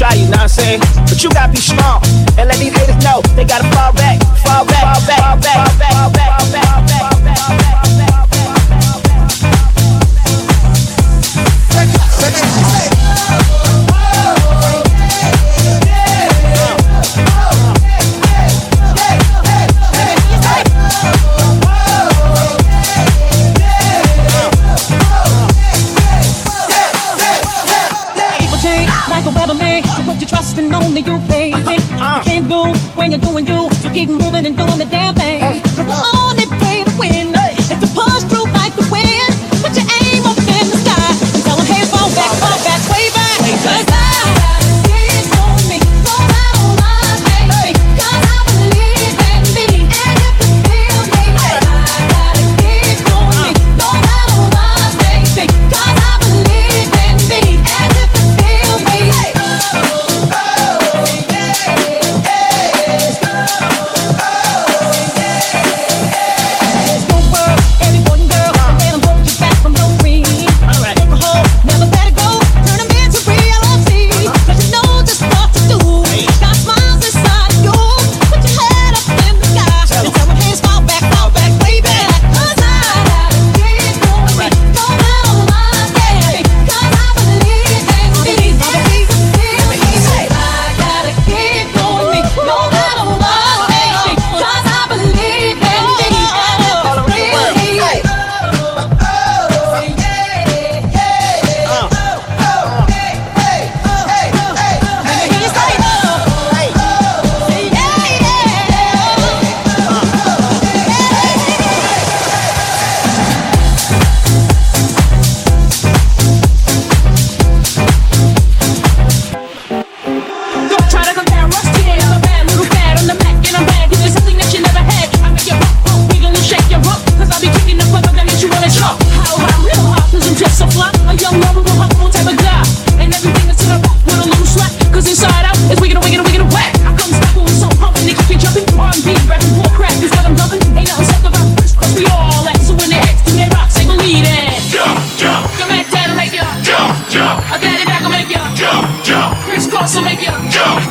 try, you know what I'm saying? But you gotta be strong and let these haters know they gotta fall back, fall back, fall back, fall back, fall back, fall back, fall back, fall back. keep moving and doing the damn thing.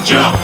Yeah.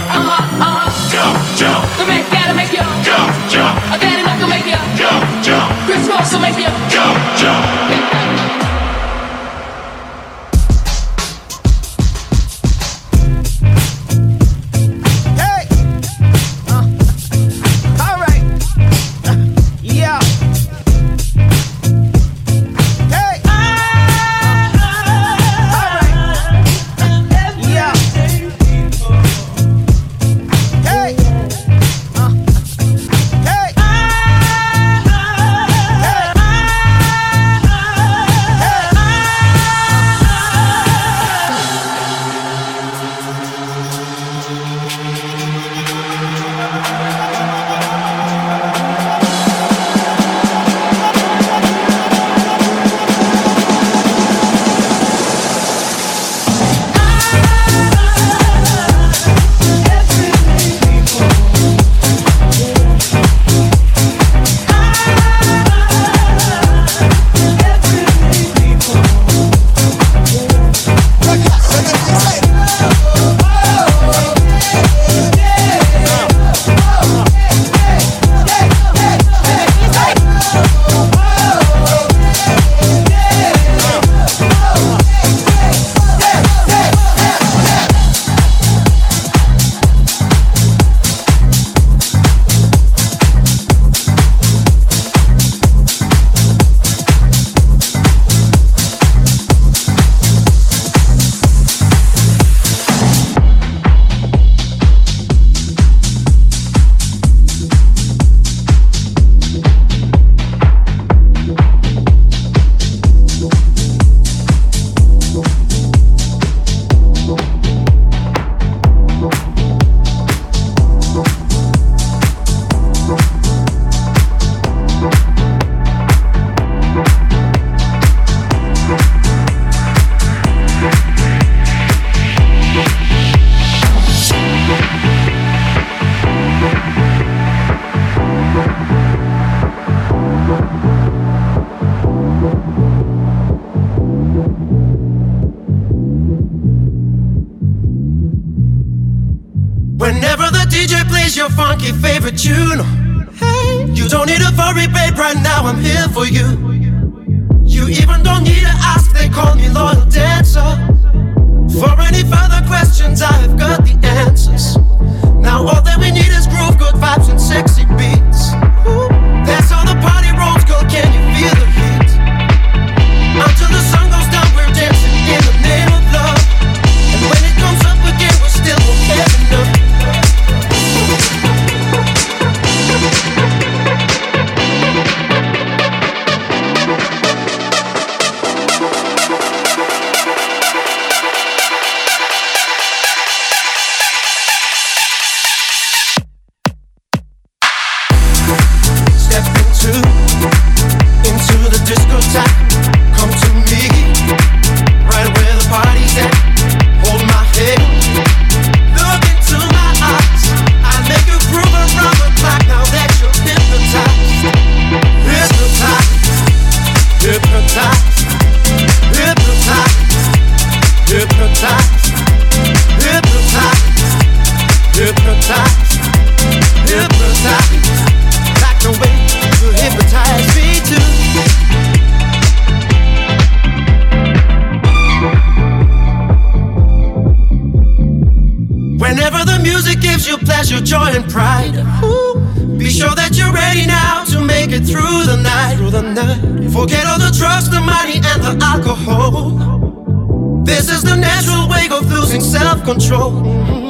control.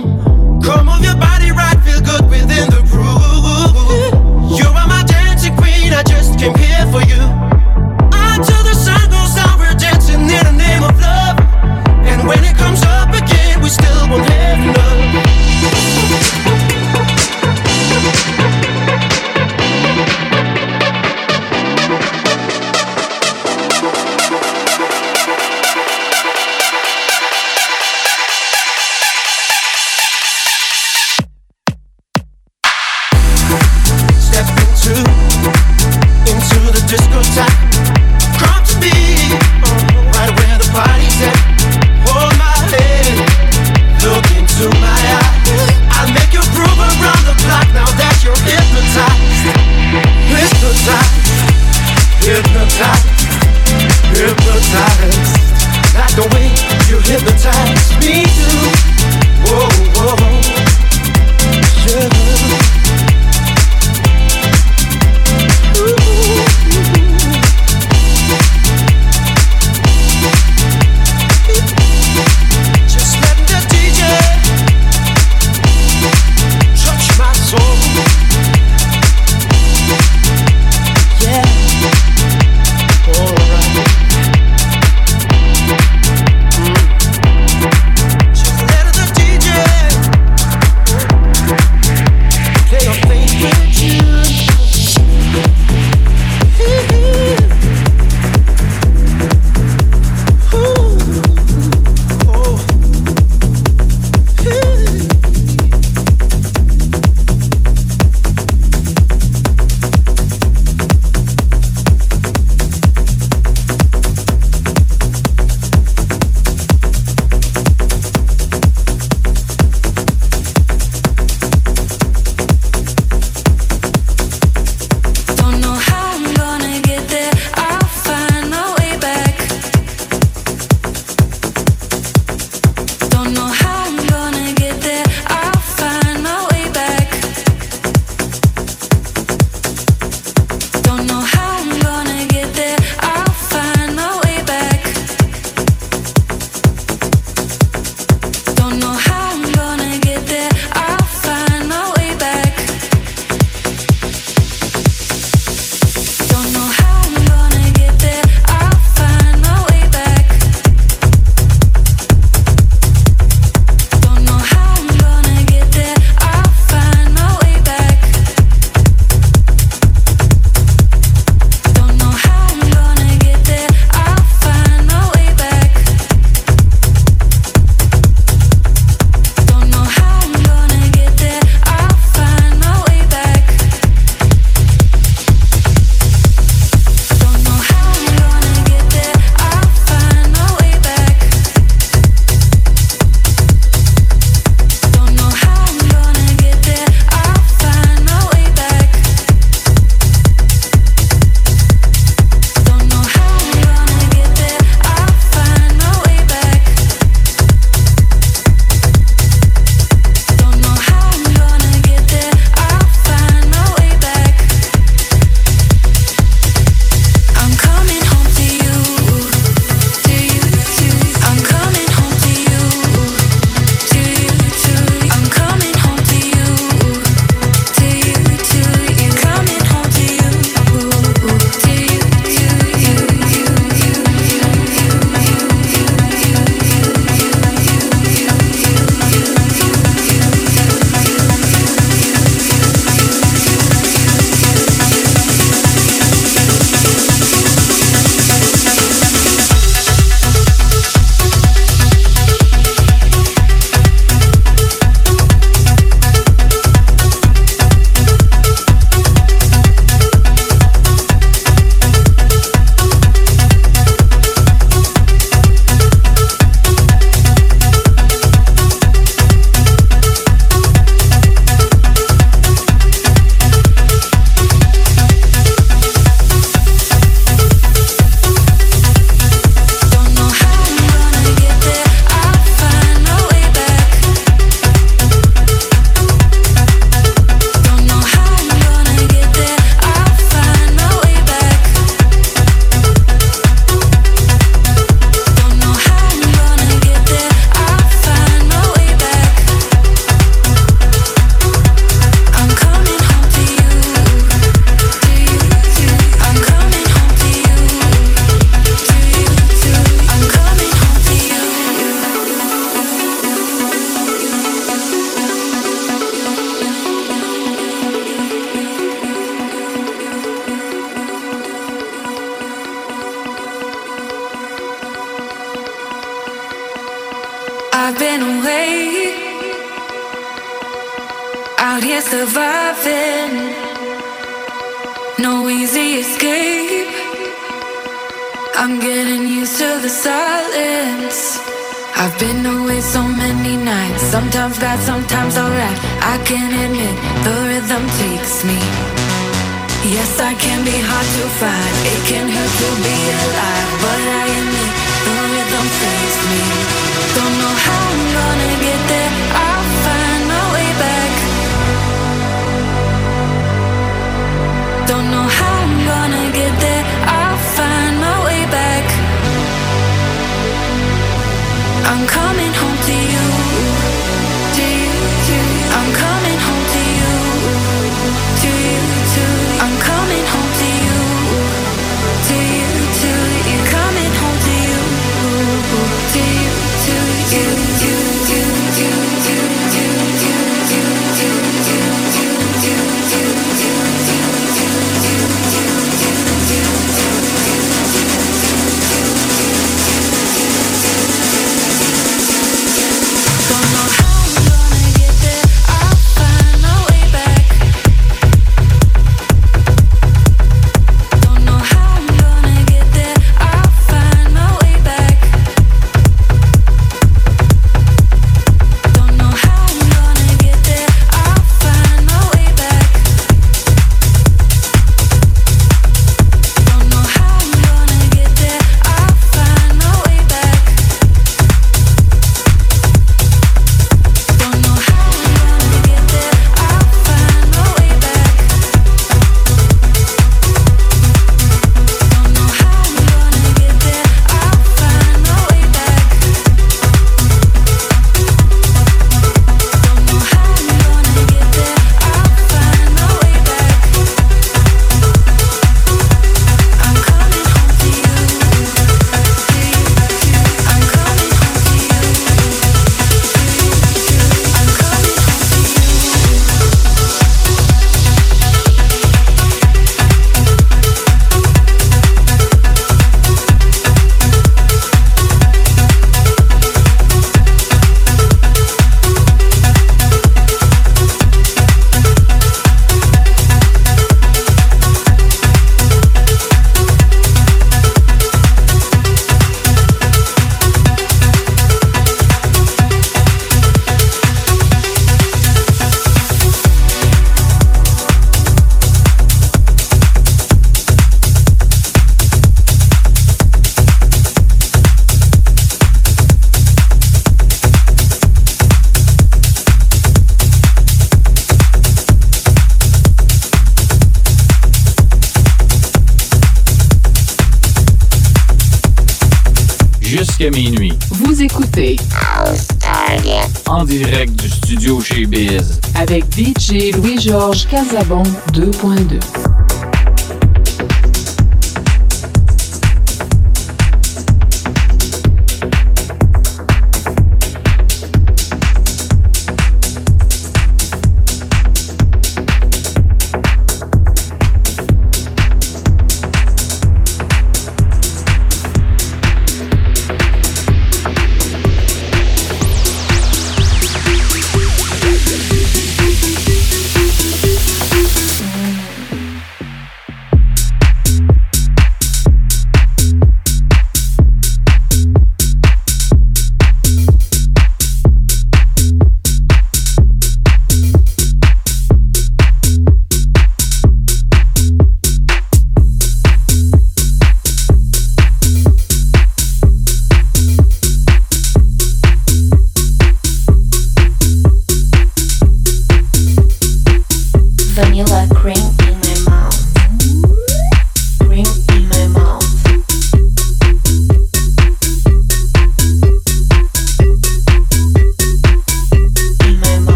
en direct du studio chez Biz avec DJ Louis-Georges Casabon 2.2.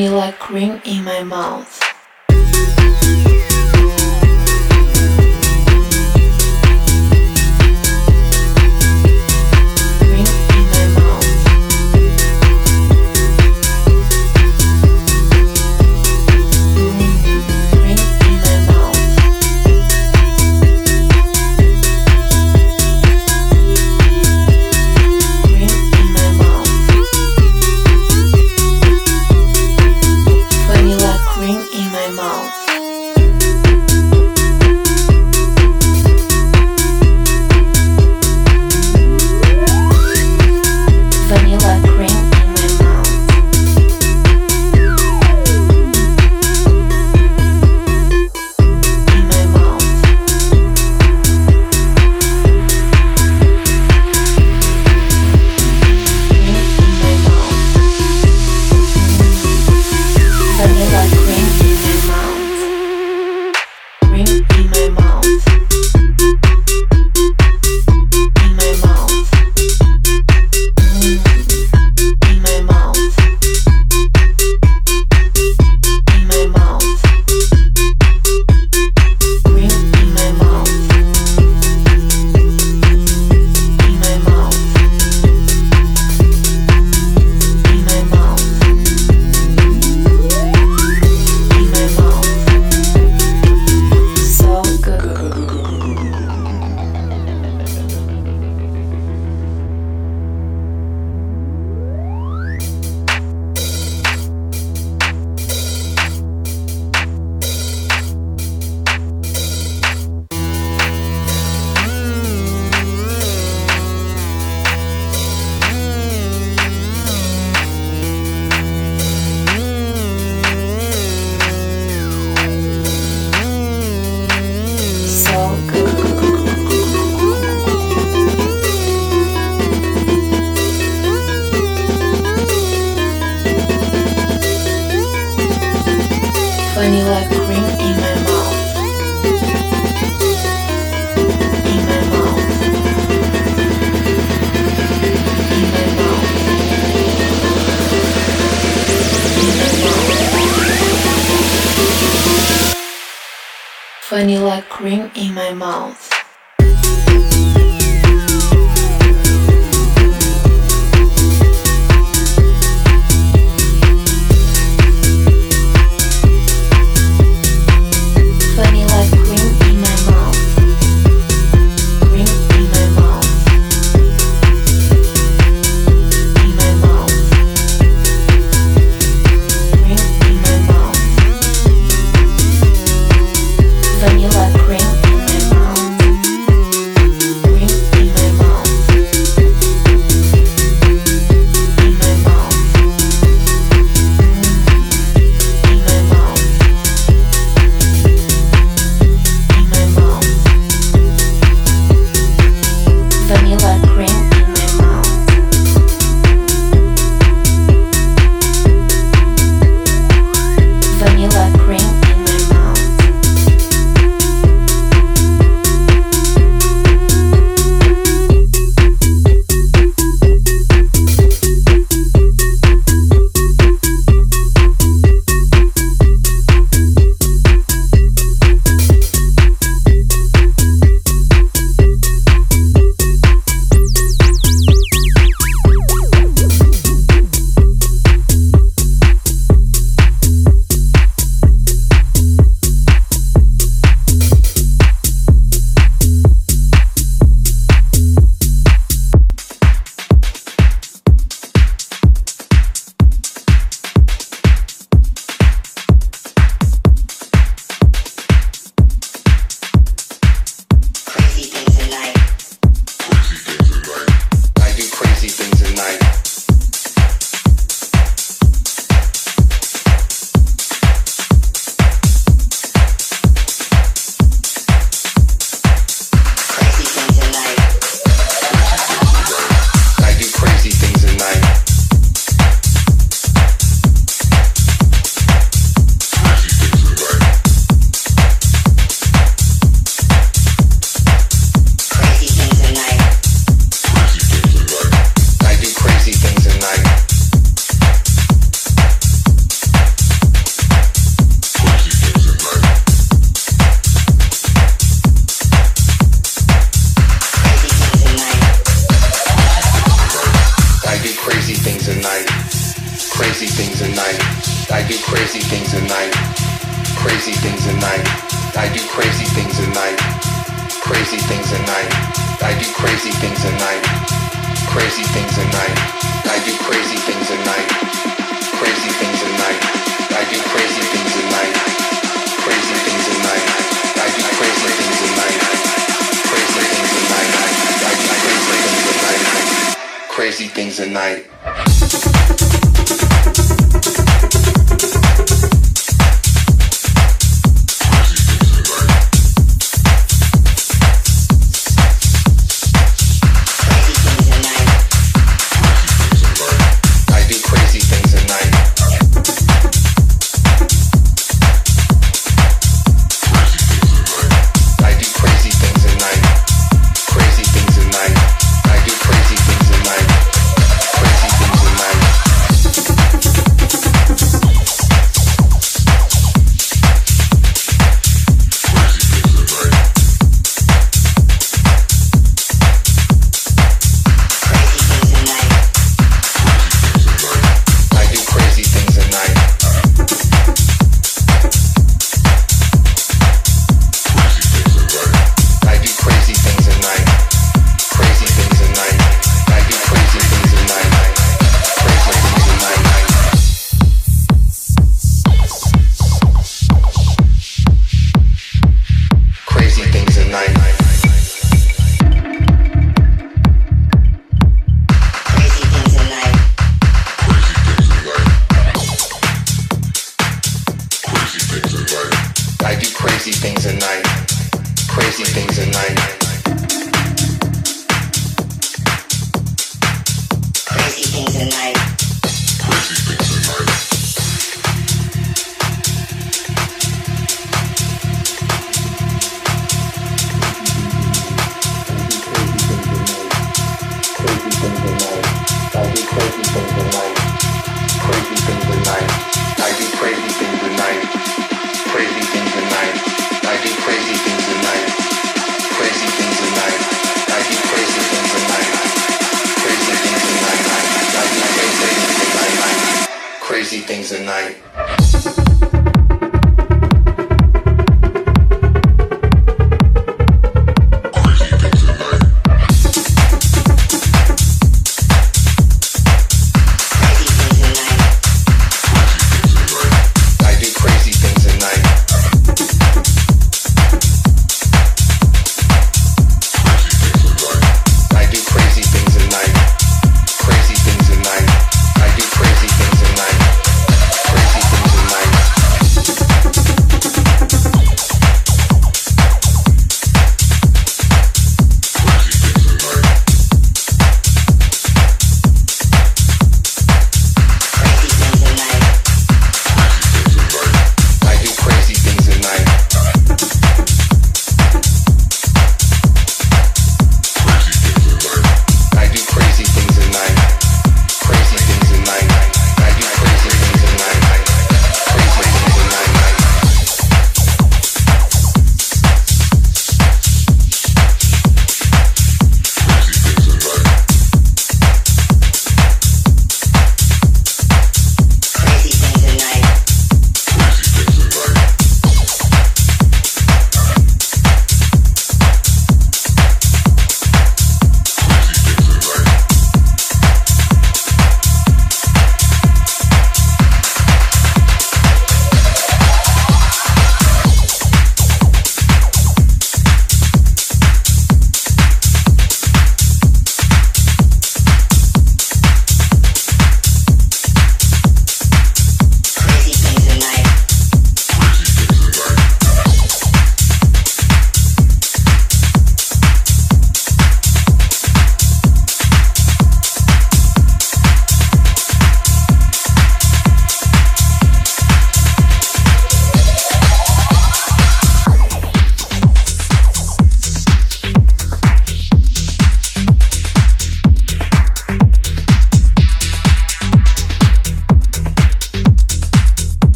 Vanilla cream in my mouth.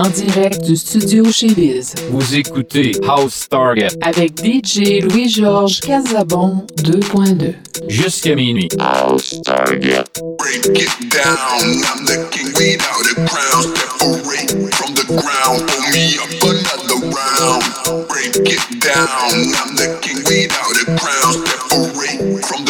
En direct du studio chez Biz. Vous écoutez House Target avec DJ Louis-Georges Casabon 2.2. jusqu'à minuit. House Target. Break it down. I'm the king without a crown. Separate from the ground. Pull me up another round. Break it down. I'm the king without a crown. Separate from the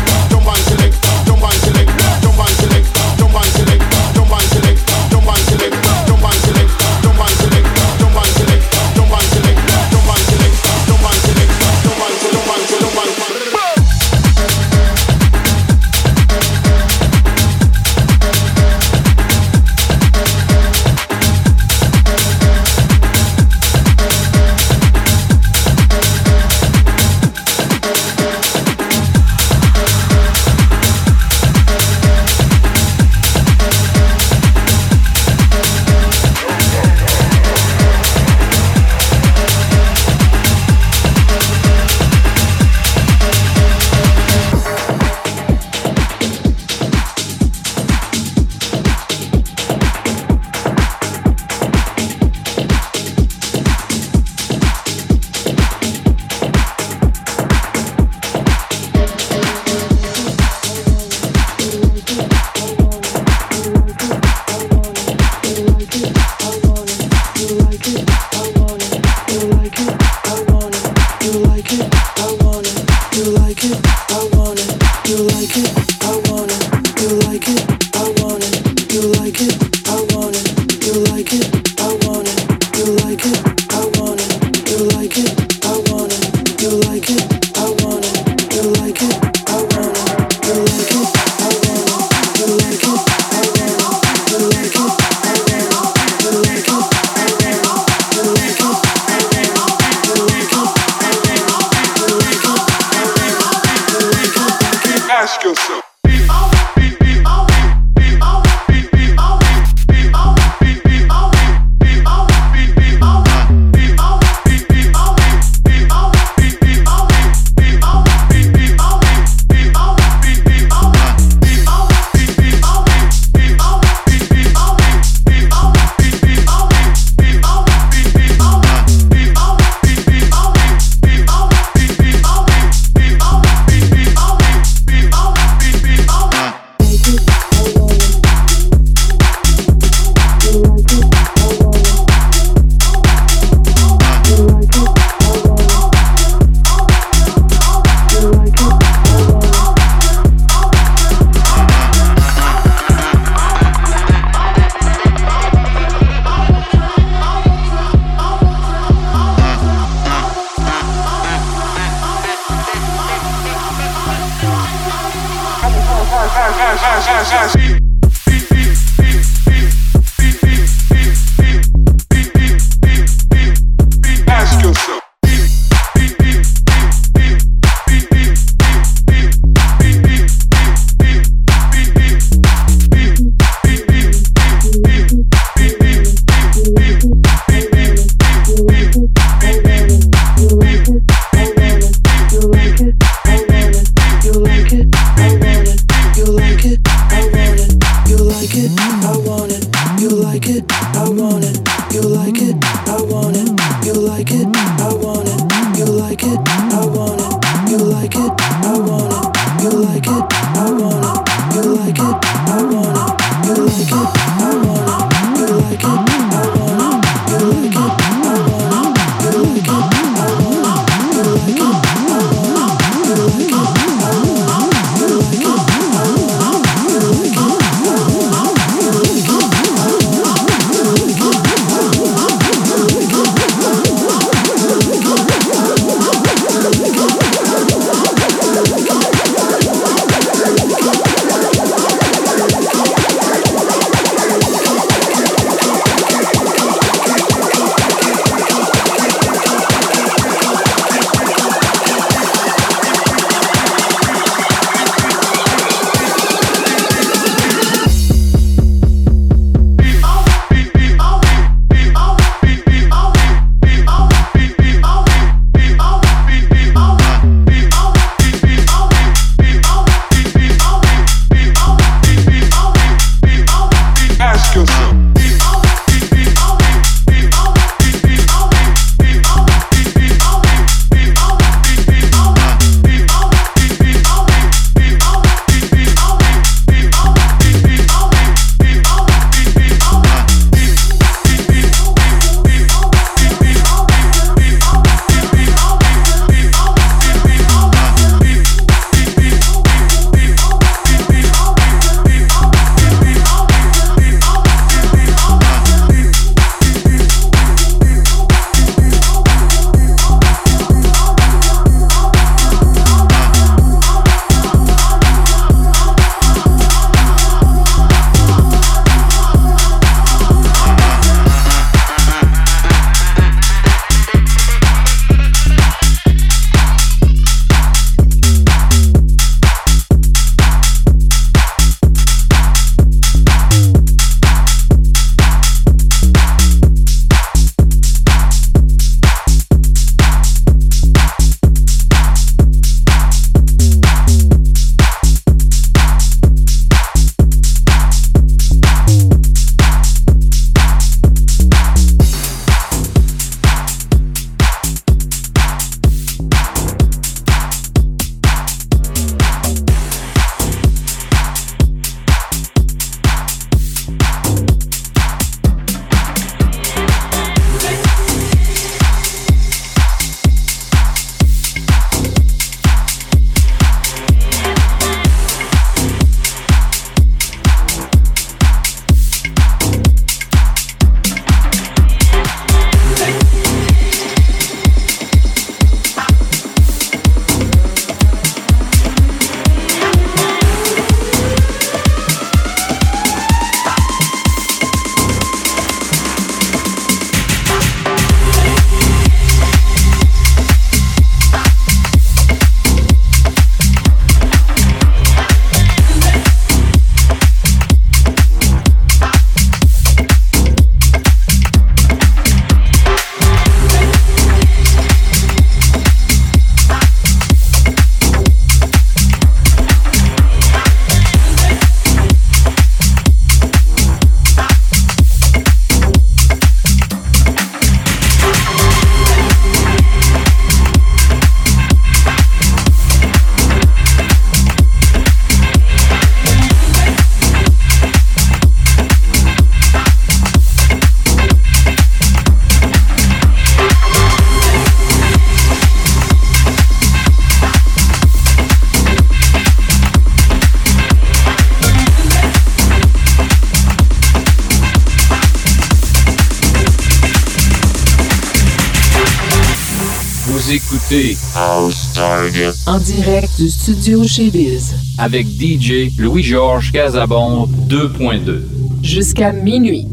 En direct du studio chez Biz. avec DJ Louis-Georges Casabon 2.2. Jusqu'à minuit.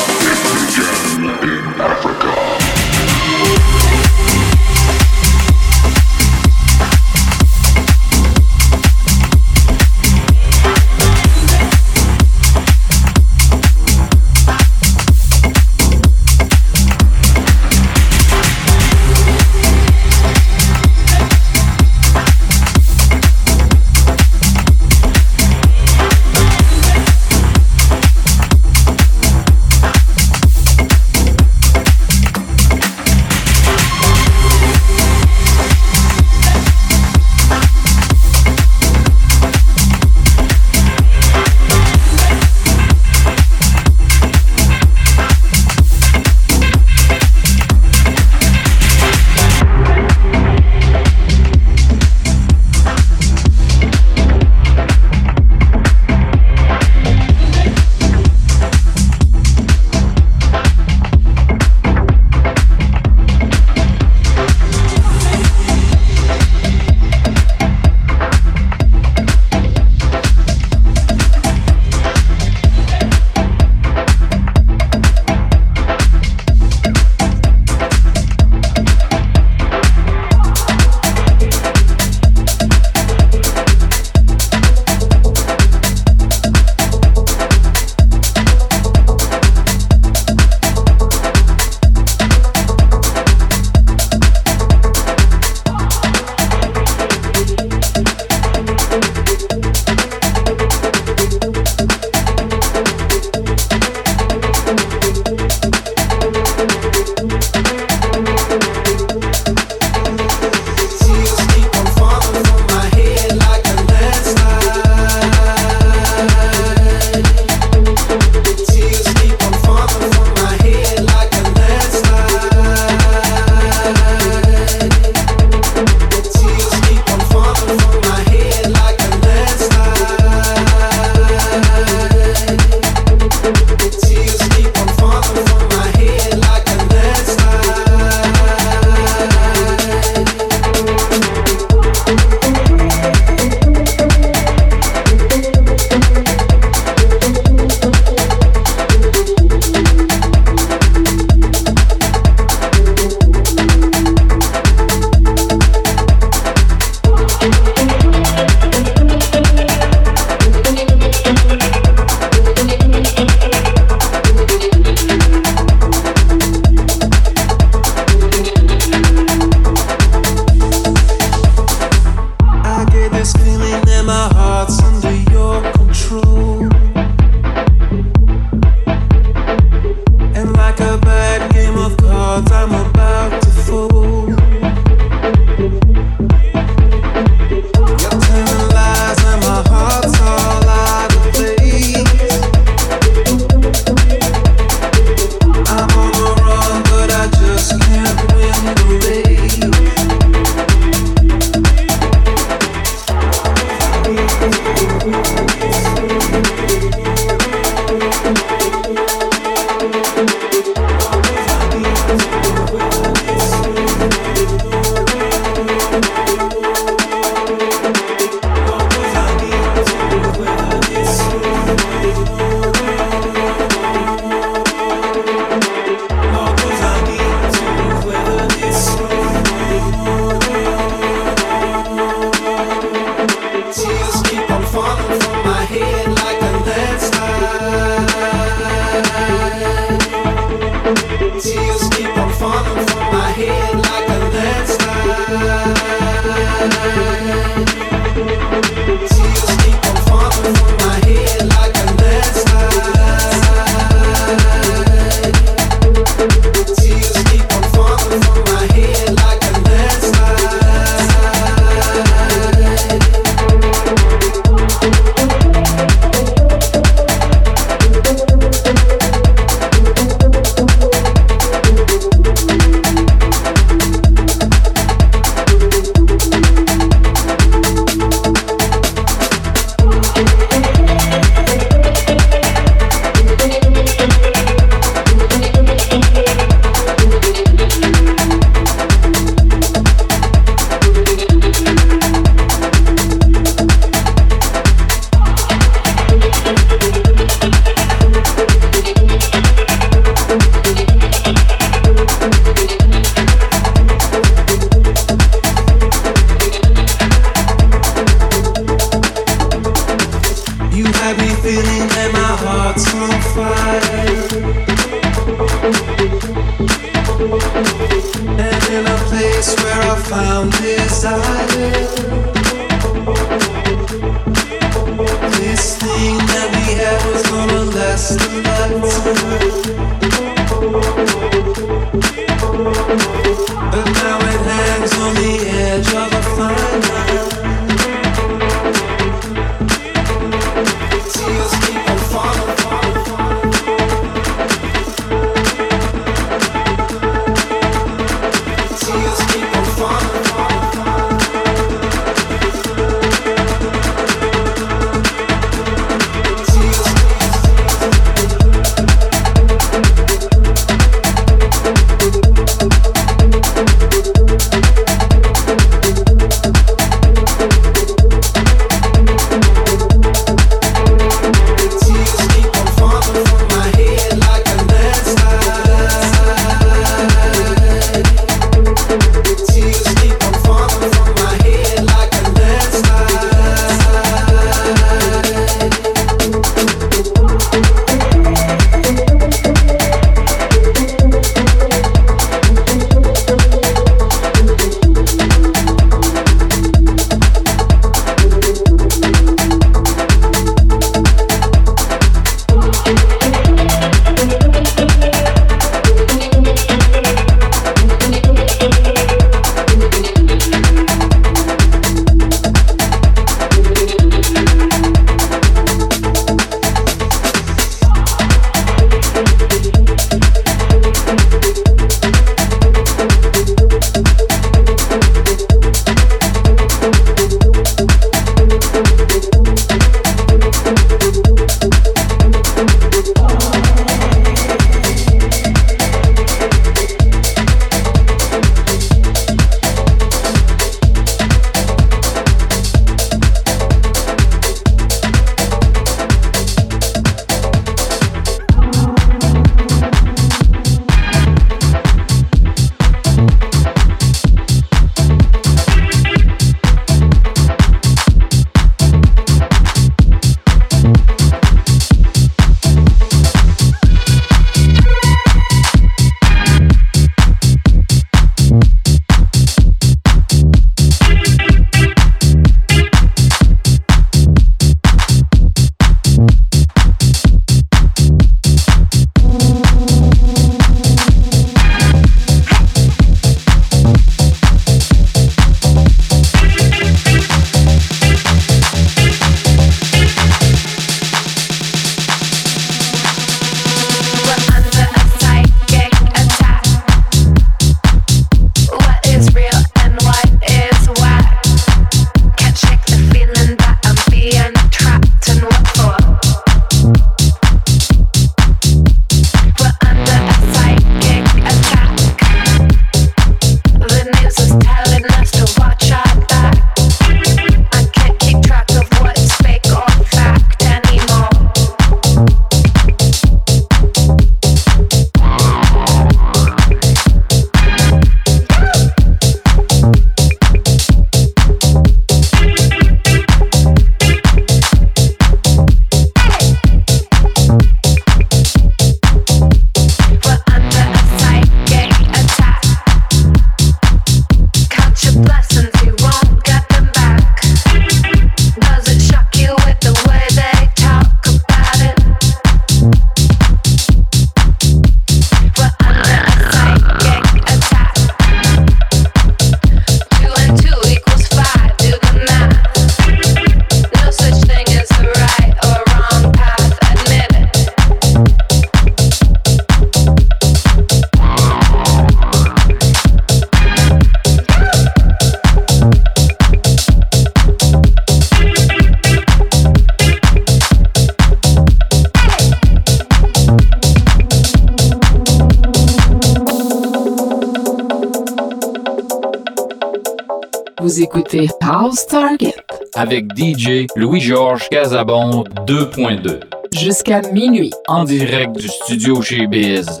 Avec DJ Louis-Georges Casabon 2.2. jusqu'à minuit. En direct du studio chez Biz.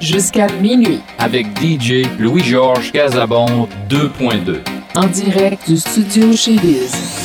jusqu'à minuit. Avec DJ Louis-Georges Casabon 2.2 en direct du studio chez Biz.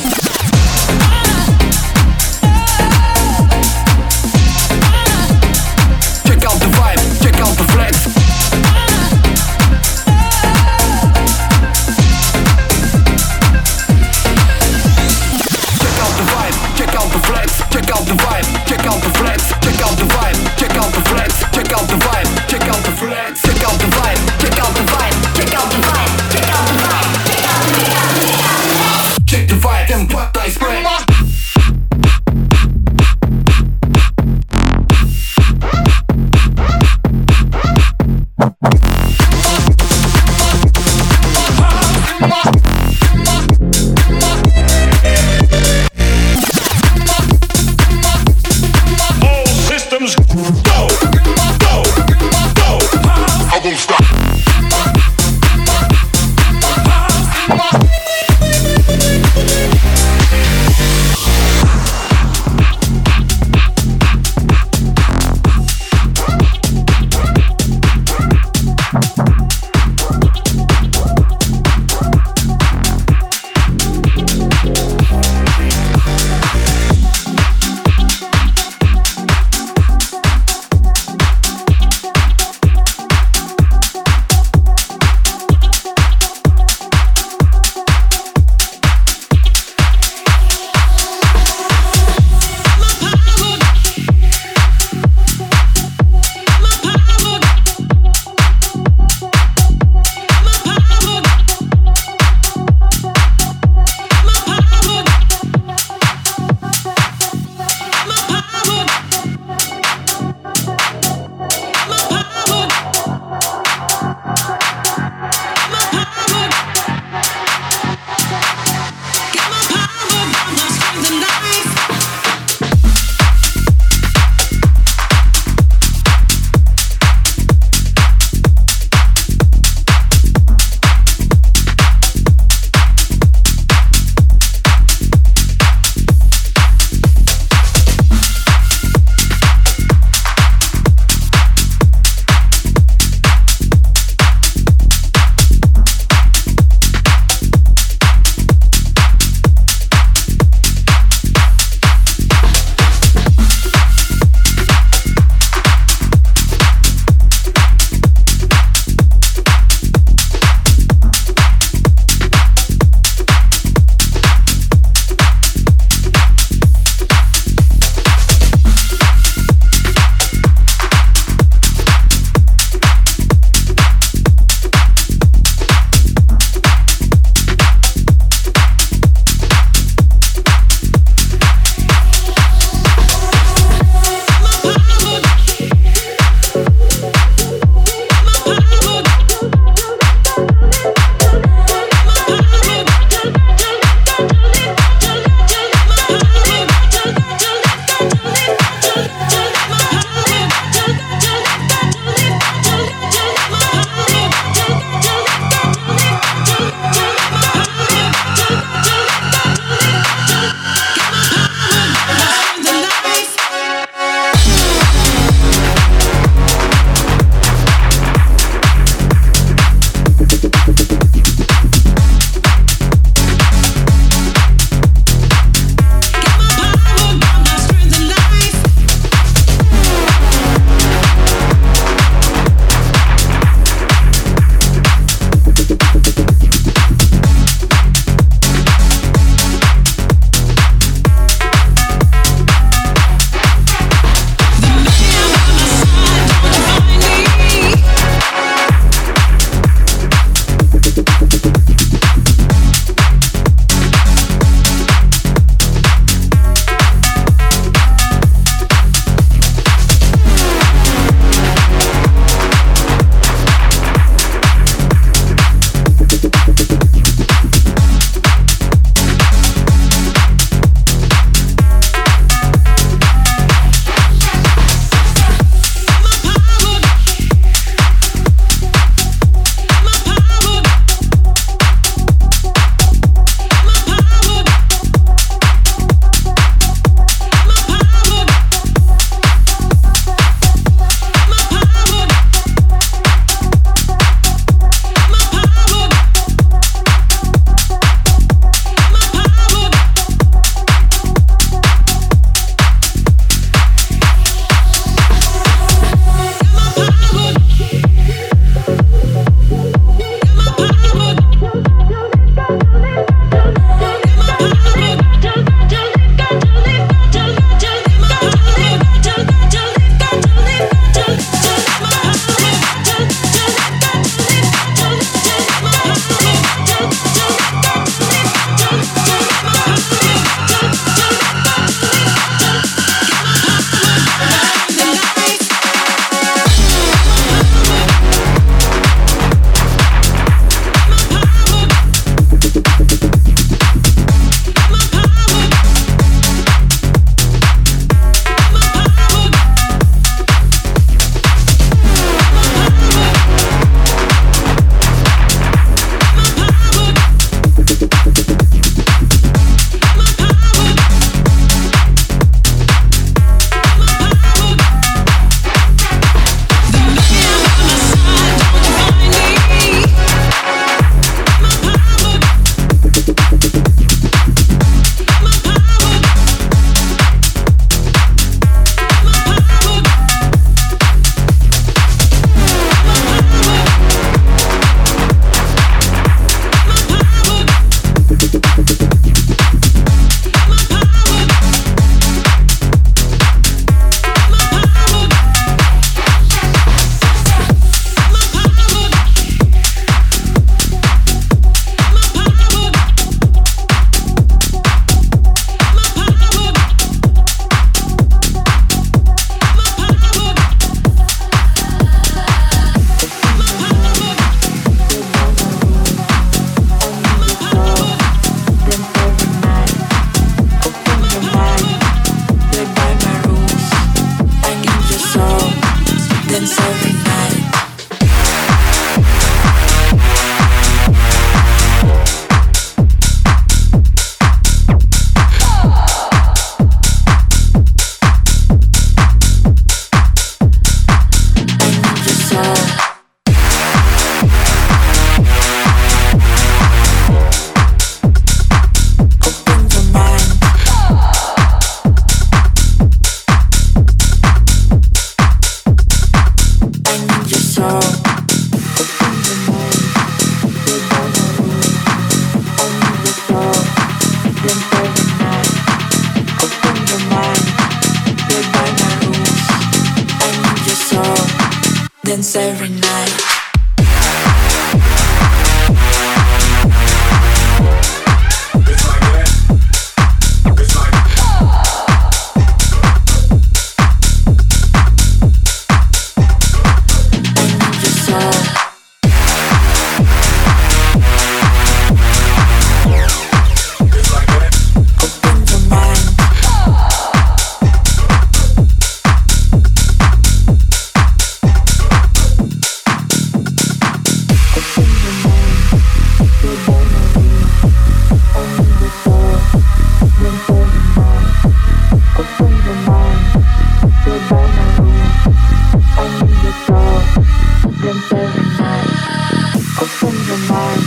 your mind,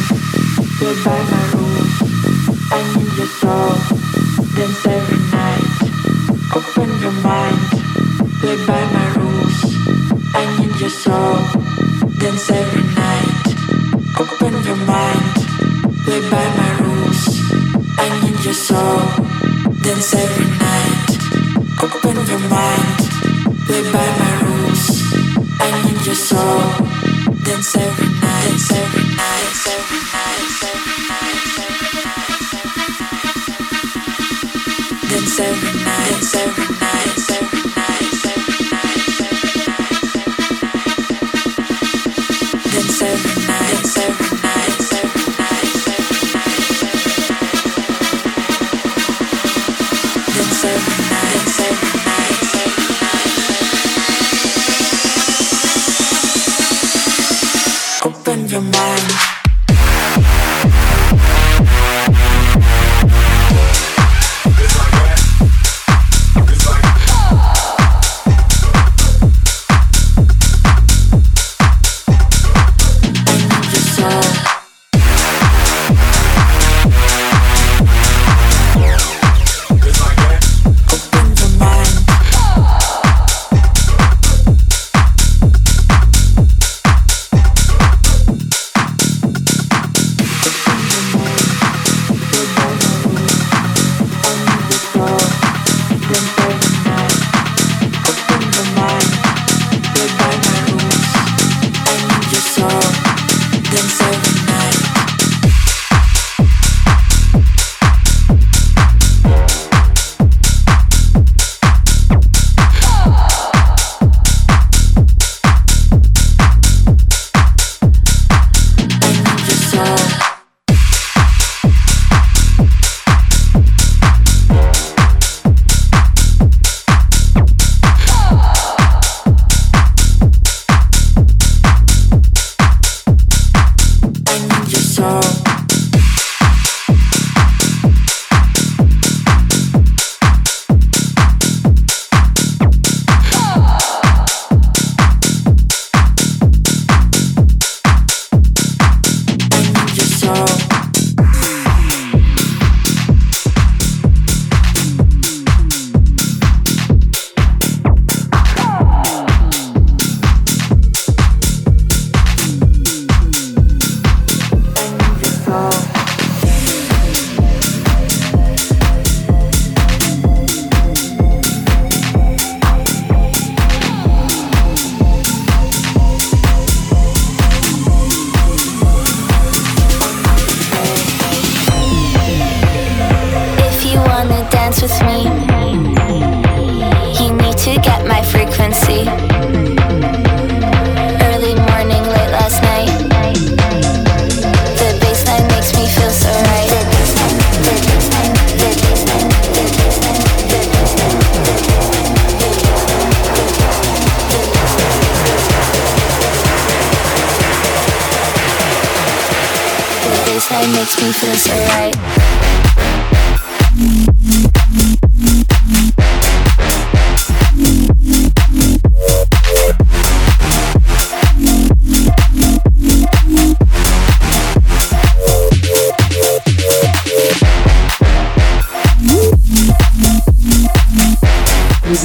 by my rules. I need your soul, dance every night. Open your mind, Play by my rules. I need your soul, dance every night. Open your mind, Play by my rules. I need your soul, dance every night. Open your mind, by my rules. I need your soul. Dance every night. So night.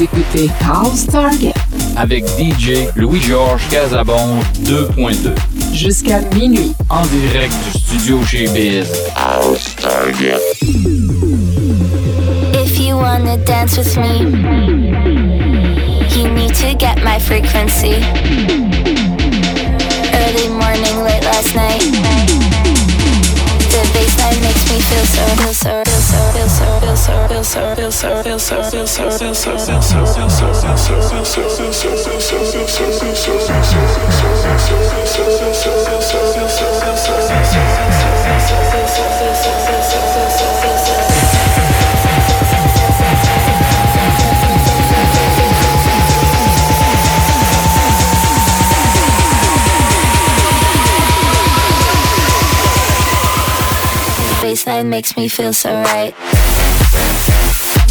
écoutez House Target avec DJ Louis-Georges Casabon 2.2 jusqu'à minuit en direct du studio chez Biz. House Target. If you wanna dance with me, you need to get my frequency. Early morning, late last night. The baseline makes me feel so, feel so. Baseline makes me feel so right.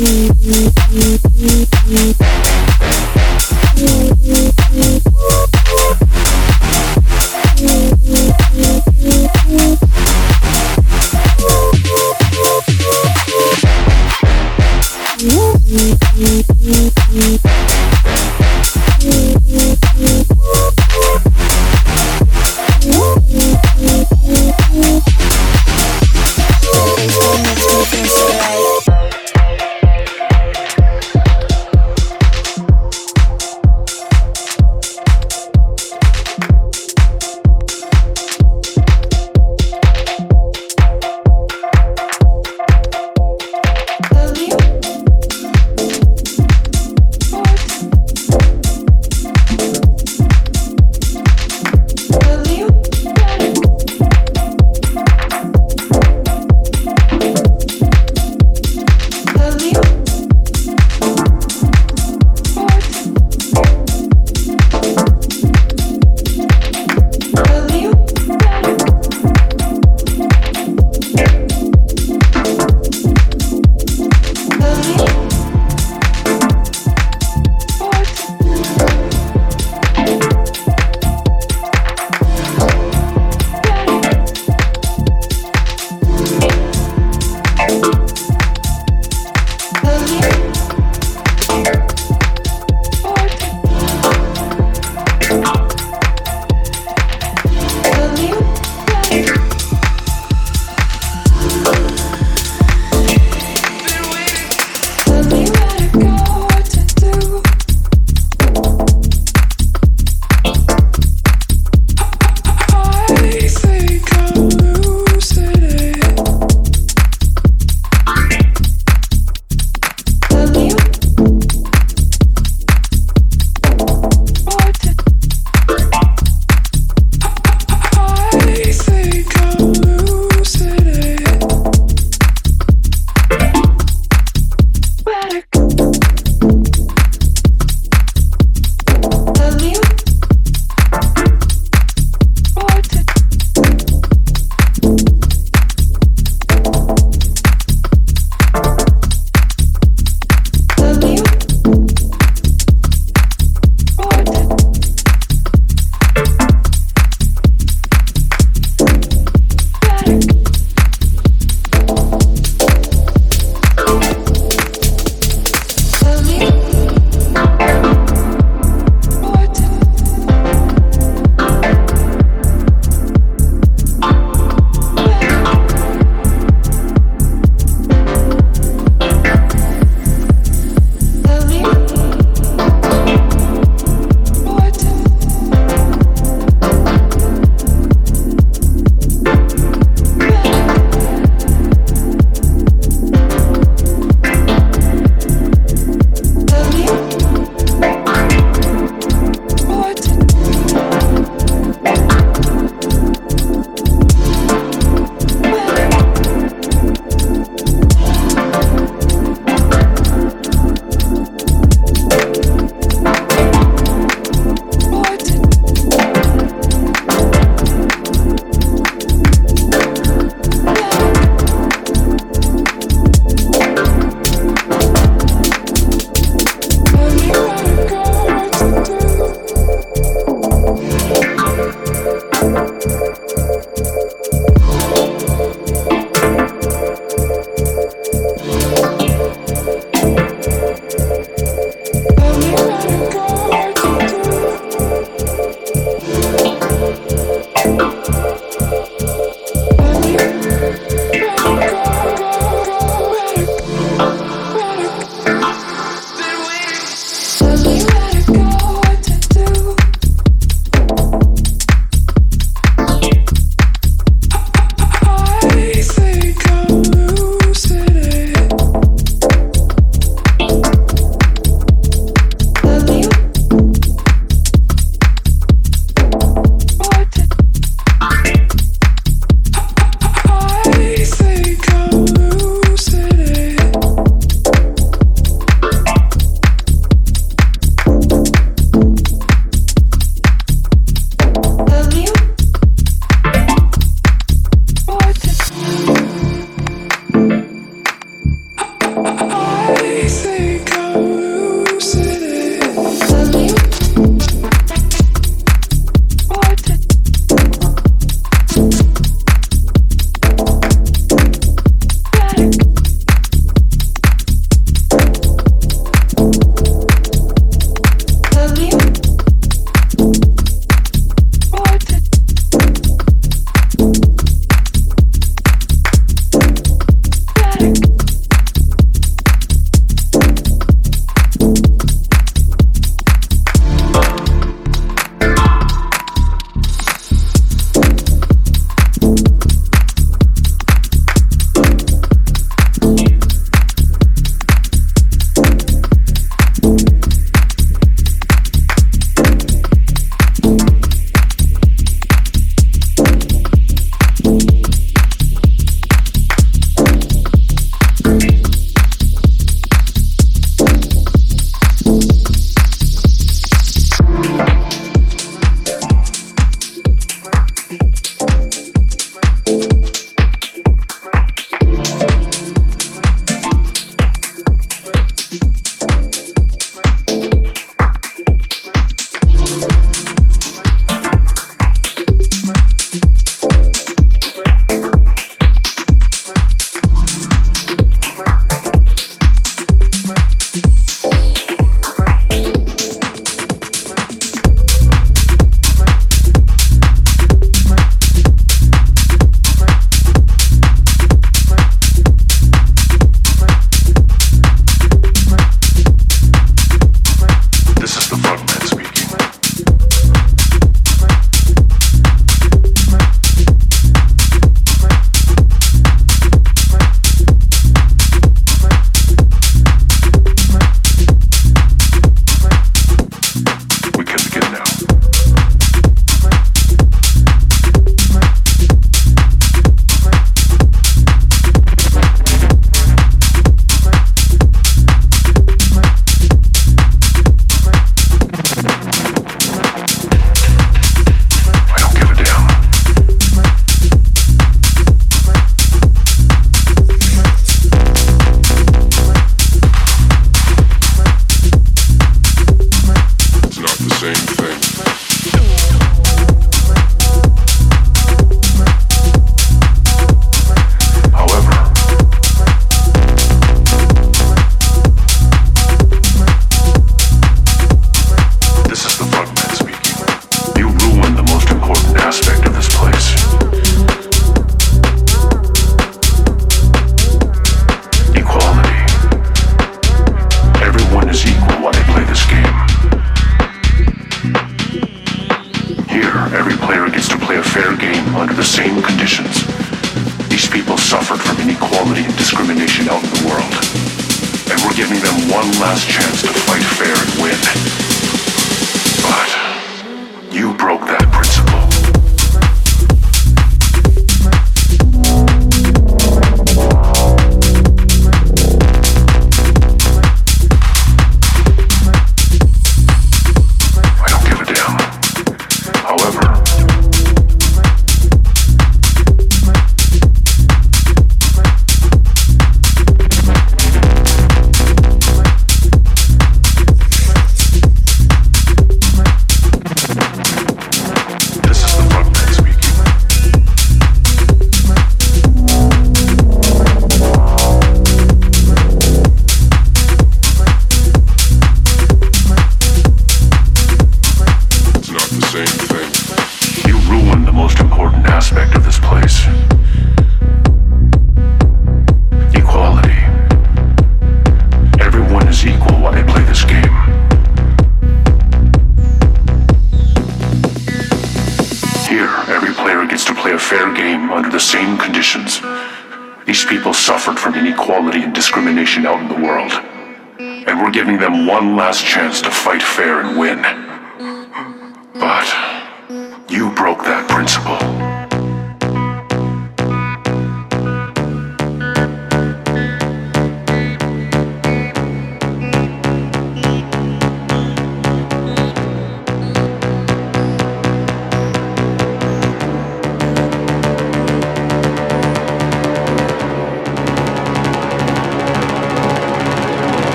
Thank you.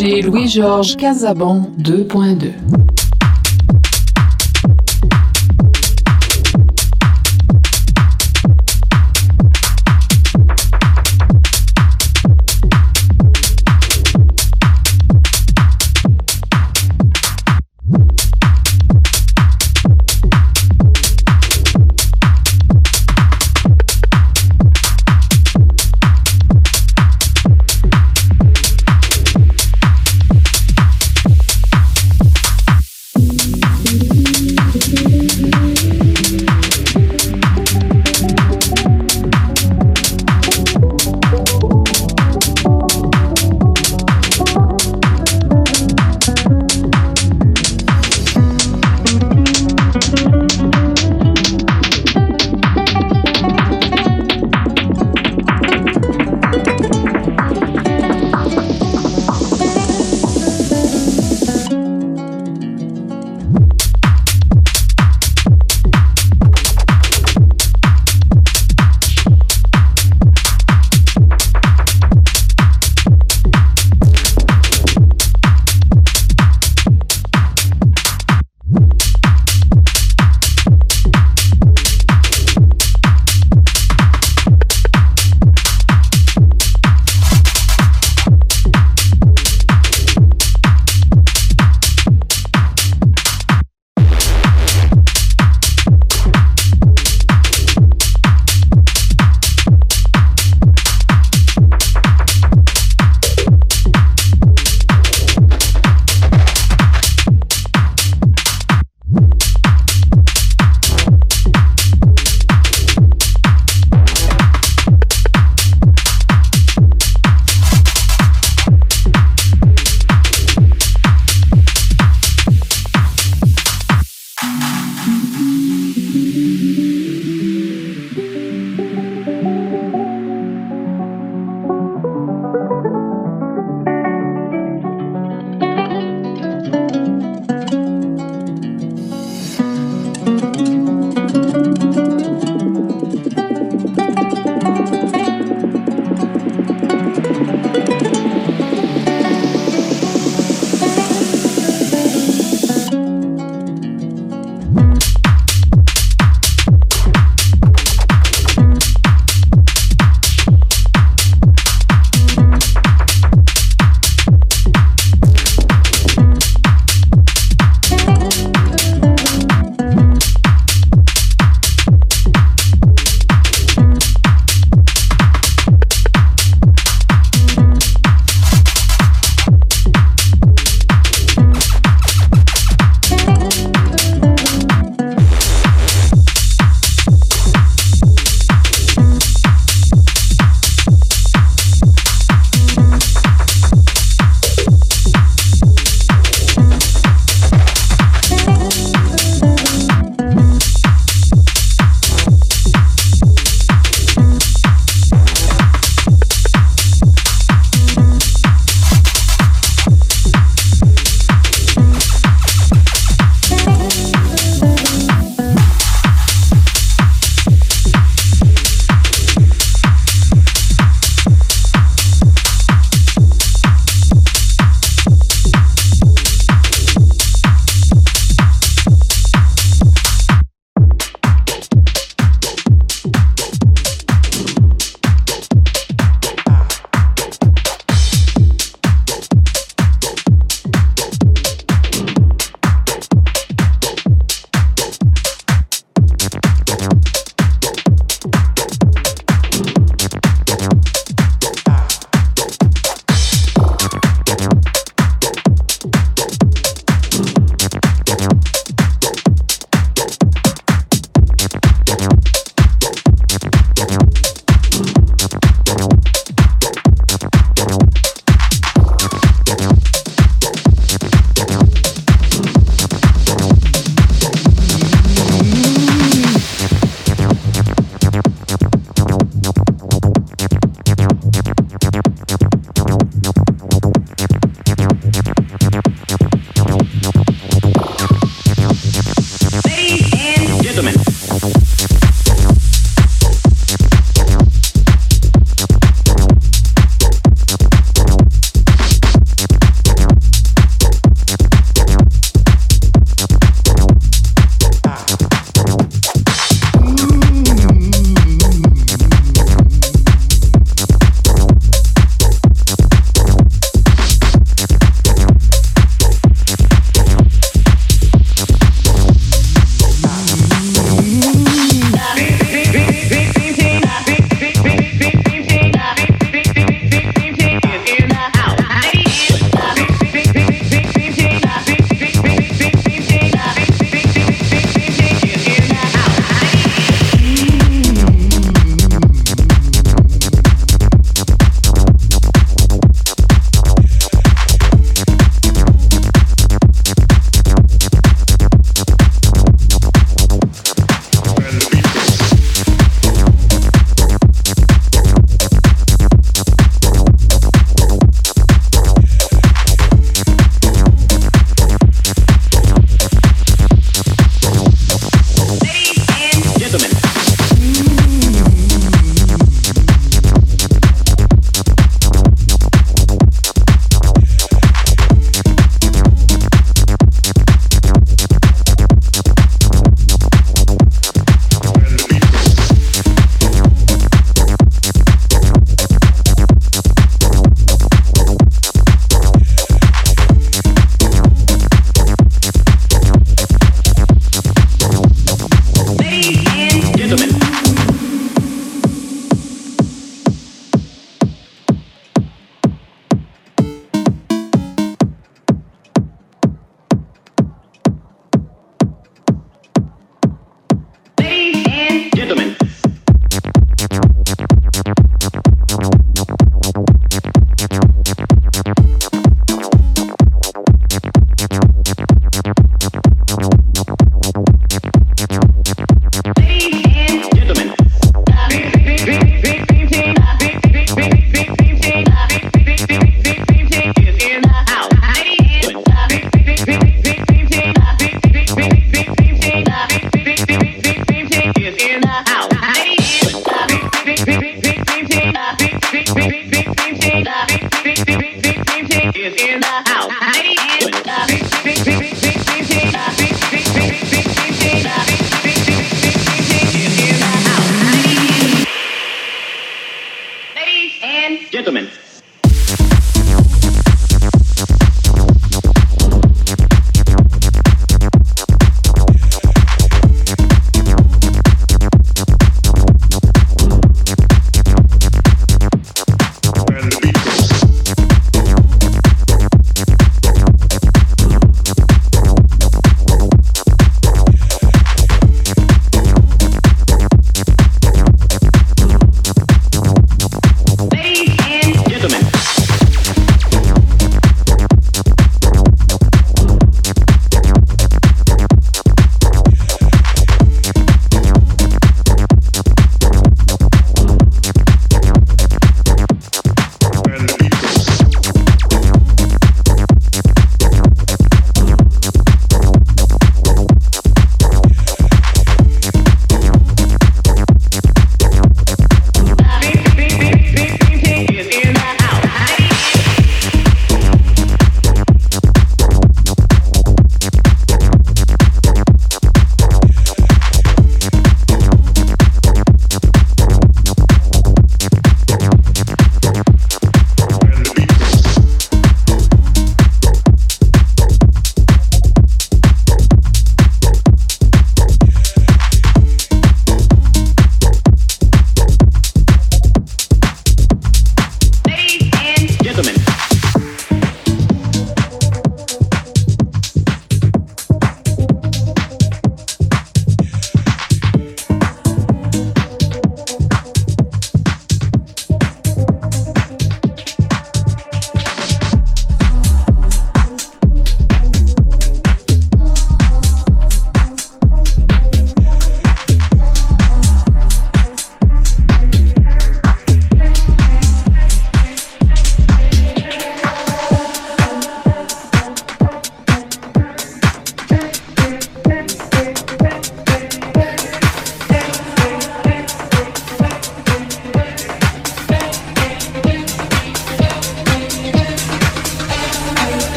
DJ Louis-Georges Casabon 2.2.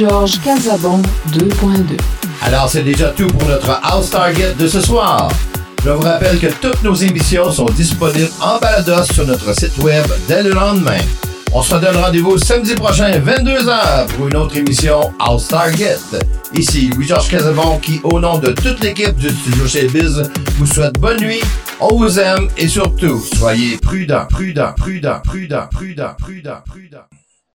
DJ Louis-Georges Casabon 2.2. Alors, c'est déjà tout pour notre House Target de ce soir. Je vous rappelle que toutes nos émissions sont disponibles en balados sur notre site web dès le lendemain. On se donne rendez-vous samedi prochain, 22h, pour une autre émission House Target. Ici Louis-Georges Casabon qui, au nom de toute l'équipe du Studio Chez Biz, vous souhaite bonne nuit, on vous aime et surtout, soyez prudents, prudents, prudents, prudents, prudents, prudents.